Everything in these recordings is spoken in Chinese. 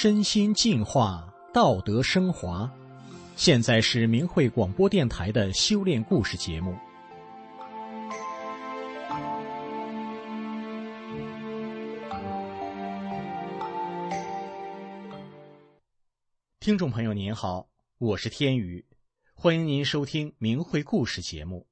身心净化，道德升华。现在是明慧广播电台的修炼故事节目。听众朋友您好，我是天宇，欢迎您收听明慧故事节目。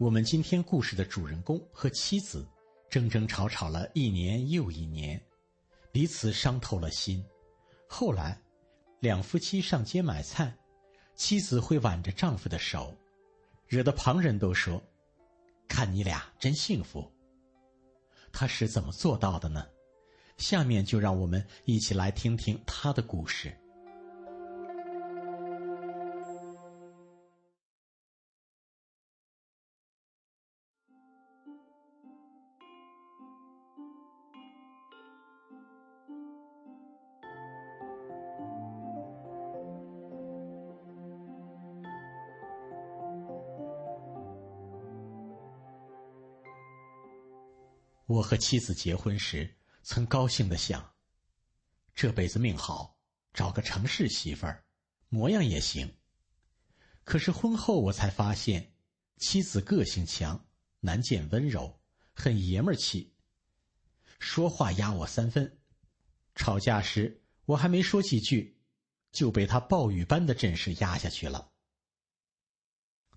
我们今天故事的主人公和妻子争争吵吵了一年又一年，彼此伤透了心。后来，两夫妻上街买菜，妻子会挽着丈夫的手，惹得旁人都说：“看你俩真幸福。”他是怎么做到的呢？下面就让我们一起来听听他的故事。和妻子结婚时，曾高兴的想：这辈子命好，找个城市媳妇儿，模样也行。可是婚后我才发现，妻子个性强，难见温柔，很爷们儿气，说话压我三分。吵架时，我还没说几句，就被他暴雨般的阵势压下去了。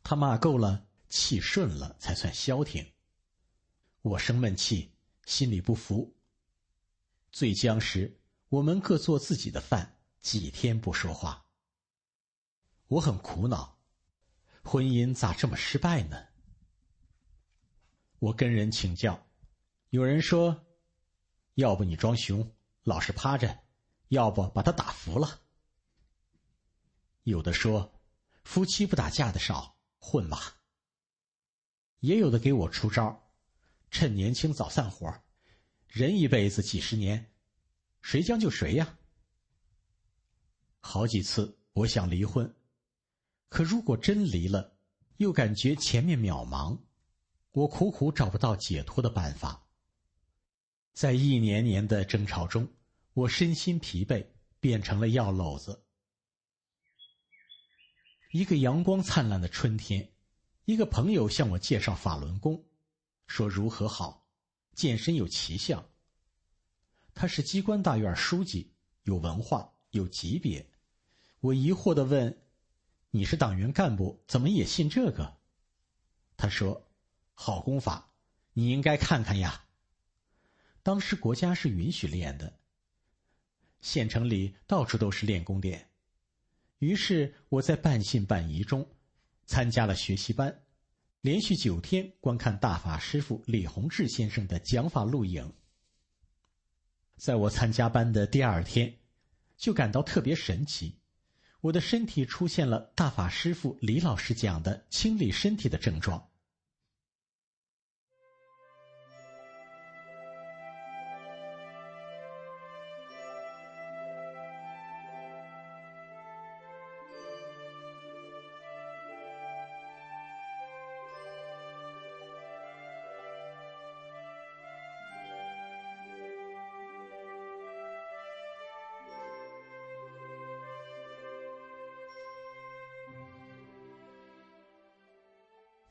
他骂够了，气顺了，才算消停。我生闷气，心里不服。醉僵时，我们各做自己的饭，几天不说话。我很苦恼，婚姻咋这么失败呢？我跟人请教，有人说，要不你装熊，老实趴着；要不把他打服了。有的说，夫妻不打架的少，混吧。也有的给我出招。趁年轻早散伙，人一辈子几十年，谁将就谁呀？好几次我想离婚，可如果真离了，又感觉前面渺茫，我苦苦找不到解脱的办法。在一年年的争吵中，我身心疲惫，变成了药篓子。一个阳光灿烂的春天，一个朋友向我介绍法轮功。说如何好，健身有奇效。他是机关大院书记，有文化，有级别。我疑惑的问：“你是党员干部，怎么也信这个？”他说：“好功法，你应该看看呀。”当时国家是允许练的，县城里到处都是练功店。于是我在半信半疑中参加了学习班。连续九天观看大法师父李洪志先生的讲法录影，在我参加班的第二天，就感到特别神奇，我的身体出现了大法师父李老师讲的清理身体的症状。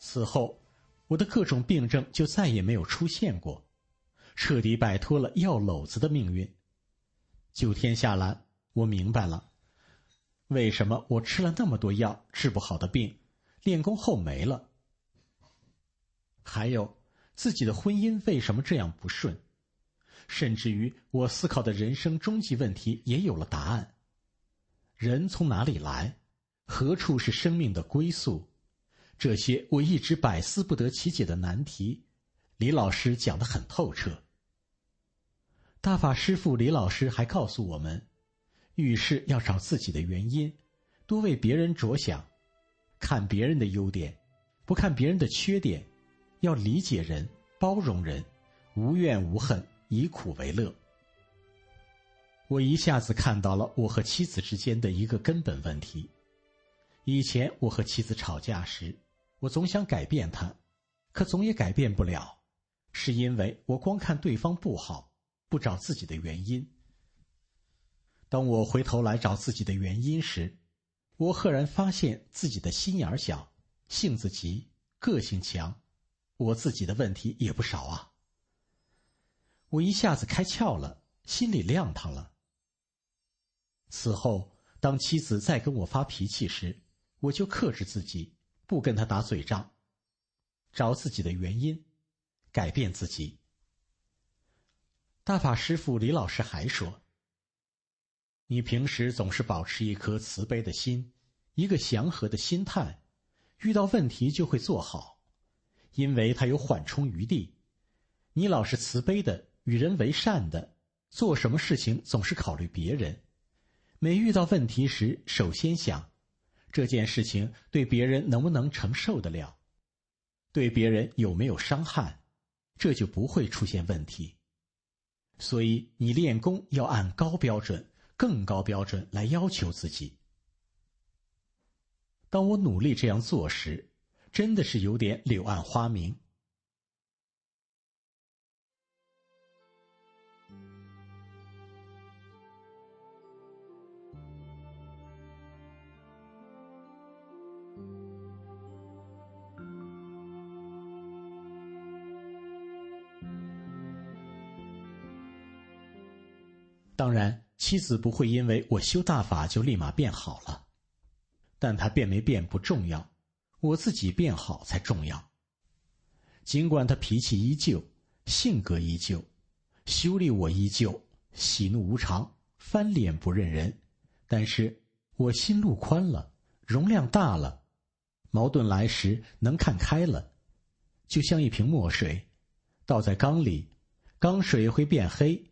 此后，我的各种病症就再也没有出现过，彻底摆脱了药篓子的命运。九天下来，我明白了，为什么我吃了那么多药治不好的病，练功后没了。还有自己的婚姻为什么这样不顺，甚至于我思考的人生终极问题也有了答案。人从哪里来，何处是生命的归宿，这些我一直百思不得其解的难题，李老师讲得很透彻。大法师父李老师还告诉我们，遇事要找自己的原因，多为别人着想，看别人的优点，不看别人的缺点，要理解人，包容人，无怨无恨，以苦为乐。我一下子看到了我和妻子之间的一个根本问题。以前我和妻子吵架时，我总想改变他，可总也改变不了，是因为我光看对方不好，不找自己的原因。当我回头来找自己的原因时，我赫然发现自己的心眼小，性子急，个性强，我自己的问题也不少啊。我一下子开窍了，心里亮堂了。此后，当妻子再跟我发脾气时，我就克制自己，不跟他打嘴仗，找自己的原因，改变自己。大法师父李老师还说：“你平时总是保持一颗慈悲的心，一个祥和的心态，遇到问题就会做好，因为他有缓冲余地。你老是慈悲的，与人为善的，做什么事情总是考虑别人。”每遇到问题时，首先想这件事情对别人能不能承受得了，对别人有没有伤害，这就不会出现问题。所以你练功要按高标准、更高标准来要求自己。当我努力这样做时，真的是有点柳暗花明。当然，妻子不会因为我修大法就立马变好了，但她变没变不重要，我自己变好才重要。尽管她脾气依旧，性格依旧，修理我依旧，喜怒无常，翻脸不认人，但是我心路宽了，容量大了，矛盾来时能看开了，就像一瓶墨水，倒在缸里，缸水会变黑。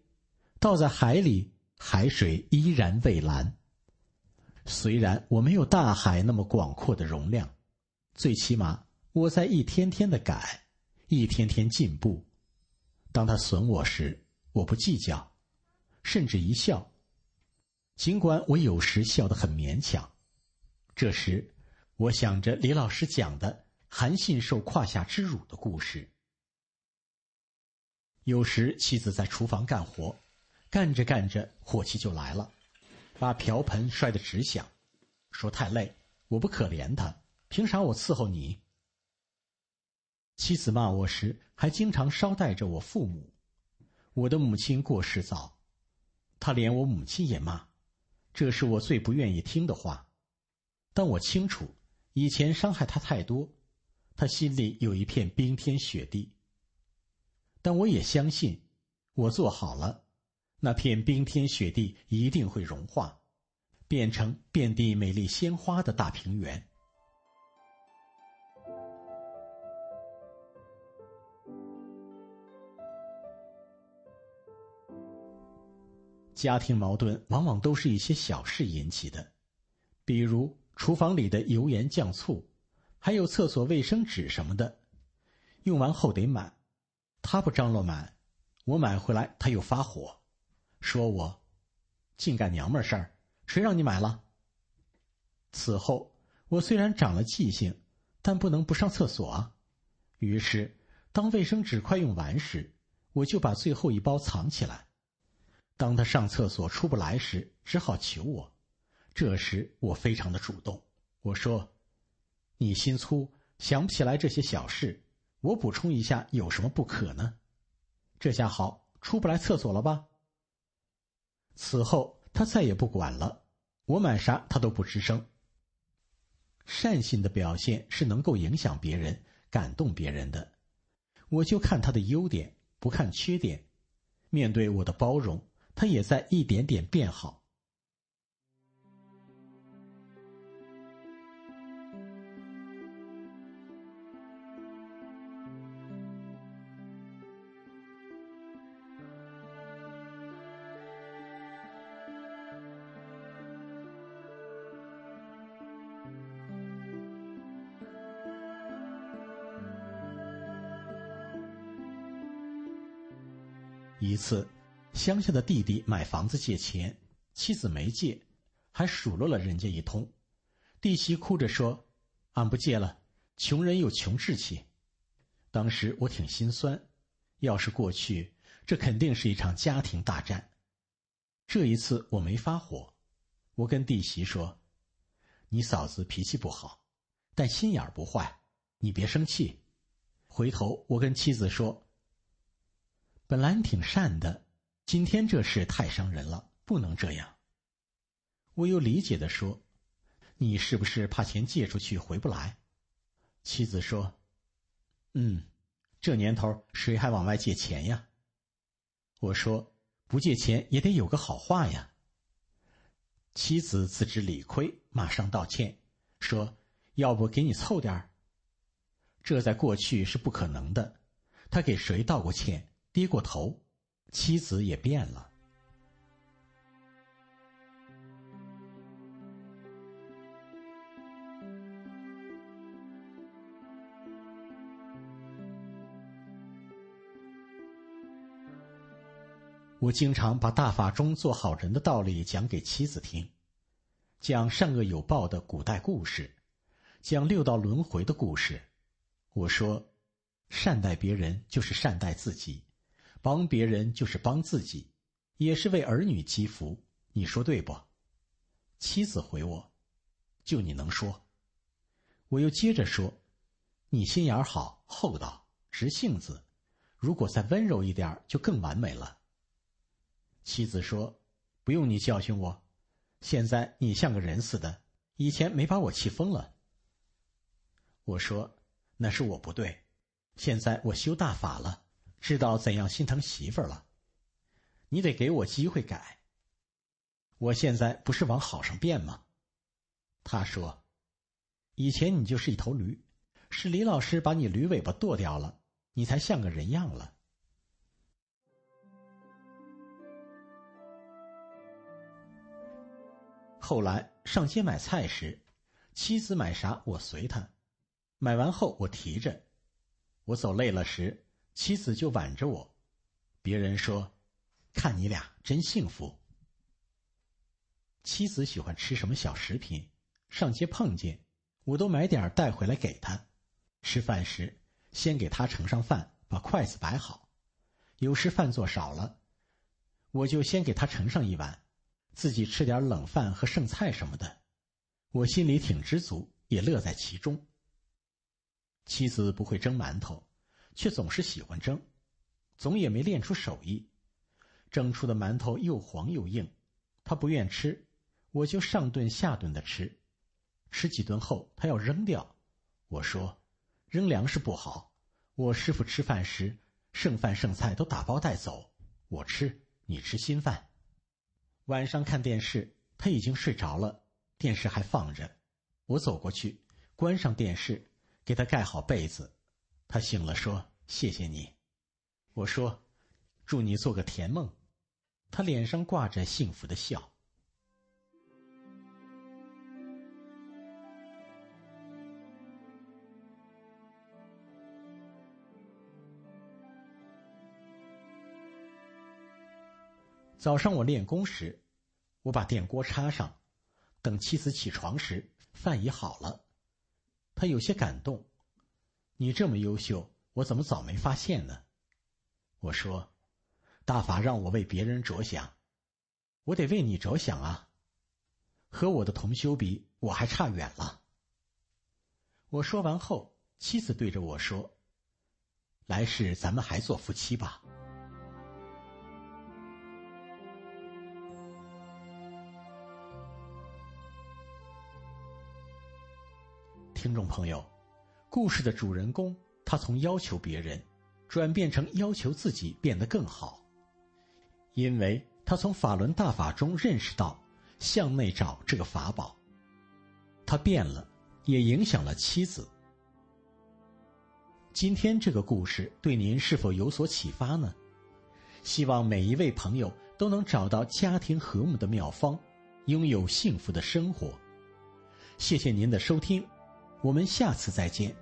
倒在海里，海水依然蔚蓝。虽然我没有大海那么广阔的容量，最起码我在一天天的改，一天天进步。当他损我时，我不计较，甚至一笑。尽管我有时笑得很勉强。这时，我想着李老师讲的韩信受胯下之辱的故事。有时妻子在厨房干活。干着干着，火气就来了，把瓢盆摔得直响，说太累，我不可怜他，凭啥我伺候你？妻子骂我时，还经常捎带着我父母。我的母亲过世早，他连我母亲也骂，这是我最不愿意听的话。但我清楚，以前伤害他太多，他心里有一片冰天雪地。但我也相信，我做好了。那片冰天雪地一定会融化，变成遍地美丽鲜花的大平原。家庭矛盾往往都是一些小事引起的，比如厨房里的油盐酱醋，还有厕所卫生纸什么的，用完后得满，他不张罗满，我买回来他又发火。说我净干娘们事儿，谁让你买了？此后我虽然长了记性，但不能不上厕所啊。于是，当卫生纸快用完时，我就把最后一包藏起来。当他上厕所出不来时，只好求我。这时我非常的主动，我说：“你心粗，想不起来这些小事，我补充一下，有什么不可呢？”这下好，出不来厕所了吧？此后，他再也不管了，我买啥他都不吱声。善心的表现是能够影响别人、感动别人的。我就看他的优点，不看缺点。面对我的包容，他也在一点点变好。一次，乡下的弟弟买房子借钱，妻子没借，还数落了人家一通。弟媳哭着说：“俺不借了，穷人有穷志气。”当时我挺心酸，要是过去，这肯定是一场家庭大战。这一次我没发火，我跟弟媳说：“你嫂子脾气不好，但心眼不坏，你别生气。”回头我跟妻子说：“本来挺善的，今天这事太伤人了，不能这样。”我又理解的说：“你是不是怕钱借出去回不来？”妻子说。嗯，这年头谁还往外借钱呀？我说不借钱也得有个好话呀。妻子自知理亏，马上道歉，说要不给你凑点儿。这在过去是不可能的，他给谁道过歉，低过头，妻子也变了。我经常把大法中做好人的道理讲给妻子听，讲善恶有报的古代故事，讲六道轮回的故事。我说，善待别人就是善待自己，帮别人就是帮自己，也是为儿女积福。你说对不？妻子回我：“就你能说。”我又接着说：“你心眼好，厚道，直性子，如果再温柔一点，就更完美了。”妻子说：“不用你教训我，现在你像个人似的，以前没把我气疯了。”我说：“那是我不对，现在我修大法了，知道怎样心疼媳妇儿了。你得给我机会改。我现在不是往好上变吗？”他说：“以前你就是一头驴，是李老师把你驴尾巴剁掉了，你才像个人样了。”后来上街买菜时，妻子买啥我随她，买完后我提着，我走累了时，妻子就挽着我。别人说，看你俩真幸福。妻子喜欢吃什么小食品，上街碰见，我都买点带回来给她。吃饭时，先给她盛上饭，把筷子摆好。有时饭做少了，我就先给她盛上一碗。自己吃点冷饭和剩菜什么的，我心里挺知足，也乐在其中。妻子不会蒸馒头，却总是喜欢蒸，总也没练出手艺，蒸出的馒头又黄又硬，他不愿吃，我就上顿下顿的吃，吃几顿后他要扔掉，我说扔粮食不好，我师傅吃饭时剩饭剩菜都打包带走，我吃，你吃新饭。晚上看电视，他已经睡着了，电视还放着。我走过去，关上电视，给他盖好被子。他醒了，说：“谢谢你。”我说：“祝你做个甜梦。”他脸上挂着幸福的笑。早上我练功时，我把电锅插上，等妻子起床时，饭已好了。他有些感动：“你这么优秀，我怎么早没发现呢？”我说：“大法让我为别人着想，我得为你着想啊。和我的同修比，我还差远了。”我说完后，妻子对着我说：“来世咱们还做夫妻吧。”听众朋友，故事的主人公他从要求别人，转变成要求自己变得更好，因为他从法轮大法中认识到向内找这个法宝，他变了，也影响了妻子。今天这个故事对您是否有所启发呢？希望每一位朋友都能找到家庭和睦的妙方，拥有幸福的生活。谢谢您的收听。我们下次再见。